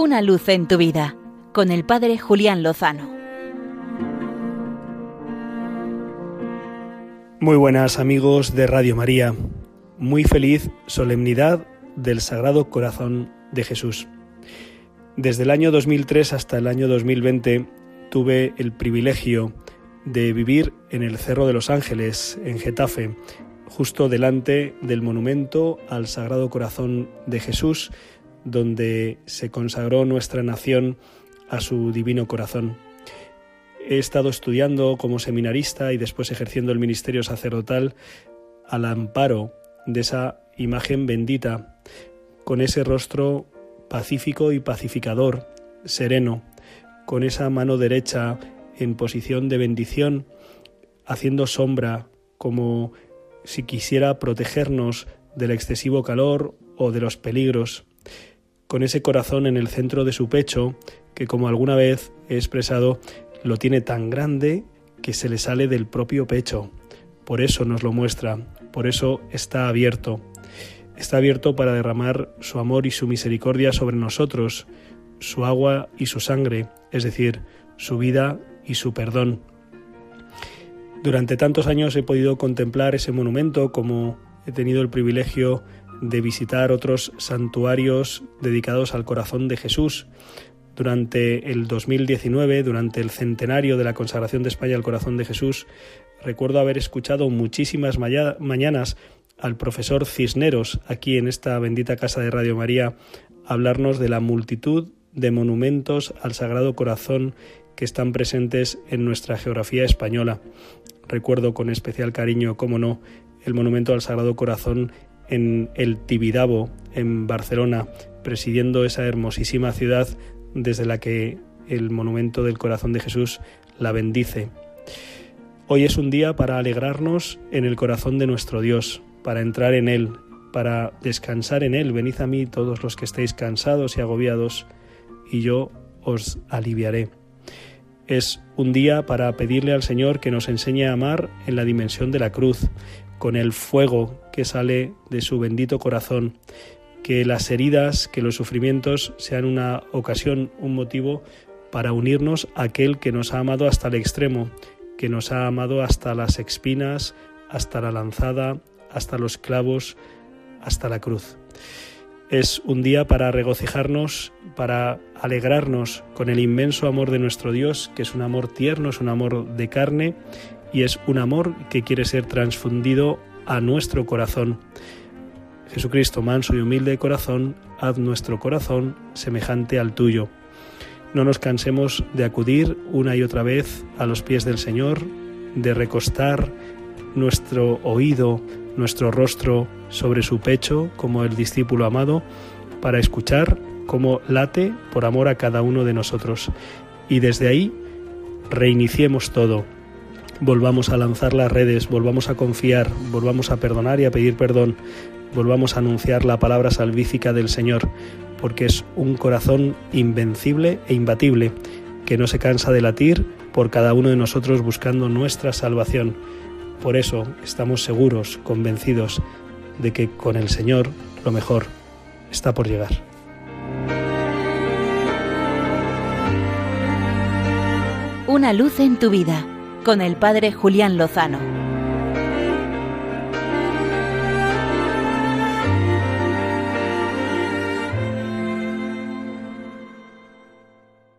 Una luz en tu vida con el Padre Julián Lozano. Muy buenas amigos de Radio María. Muy feliz solemnidad del Sagrado Corazón de Jesús. Desde el año 2003 hasta el año 2020 tuve el privilegio de vivir en el Cerro de los Ángeles, en Getafe, justo delante del monumento al Sagrado Corazón de Jesús, donde se consagró nuestra nación a su divino corazón. He estado estudiando como seminarista y después ejerciendo el ministerio sacerdotal al amparo de esa imagen bendita, con ese rostro pacífico y pacificador, sereno, con esa mano derecha en posición de bendición, haciendo sombra como si quisiera protegernos del excesivo calor o de los peligros con ese corazón en el centro de su pecho, que como alguna vez he expresado, lo tiene tan grande que se le sale del propio pecho. Por eso nos lo muestra, por eso está abierto. Está abierto para derramar su amor y su misericordia sobre nosotros, su agua y su sangre, es decir, su vida y su perdón. Durante tantos años he podido contemplar ese monumento como he tenido el privilegio de visitar otros santuarios dedicados al corazón de Jesús. Durante el 2019, durante el centenario de la consagración de España al corazón de Jesús, recuerdo haber escuchado muchísimas mañanas al profesor Cisneros, aquí en esta bendita casa de Radio María, hablarnos de la multitud de monumentos al Sagrado Corazón que están presentes en nuestra geografía española. Recuerdo con especial cariño, como no, el monumento al Sagrado Corazón en el Tibidabo, en Barcelona, presidiendo esa hermosísima ciudad desde la que el monumento del corazón de Jesús la bendice. Hoy es un día para alegrarnos en el corazón de nuestro Dios, para entrar en Él, para descansar en Él. Venid a mí todos los que estéis cansados y agobiados, y yo os aliviaré. Es un día para pedirle al Señor que nos enseñe a amar en la dimensión de la cruz, con el fuego que sale de su bendito corazón, que las heridas, que los sufrimientos sean una ocasión, un motivo para unirnos a aquel que nos ha amado hasta el extremo, que nos ha amado hasta las espinas, hasta la lanzada, hasta los clavos, hasta la cruz. Es un día para regocijarnos, para alegrarnos con el inmenso amor de nuestro Dios, que es un amor tierno, es un amor de carne y es un amor que quiere ser transfundido a nuestro corazón. Jesucristo, manso y humilde de corazón, haz nuestro corazón semejante al tuyo. No nos cansemos de acudir una y otra vez a los pies del Señor, de recostar nuestro oído, nuestro rostro sobre su pecho como el discípulo amado, para escuchar cómo late por amor a cada uno de nosotros. Y desde ahí reiniciemos todo, volvamos a lanzar las redes, volvamos a confiar, volvamos a perdonar y a pedir perdón, volvamos a anunciar la palabra salvífica del Señor, porque es un corazón invencible e imbatible, que no se cansa de latir por cada uno de nosotros buscando nuestra salvación. Por eso estamos seguros, convencidos de que con el Señor lo mejor está por llegar. Una luz en tu vida con el Padre Julián Lozano.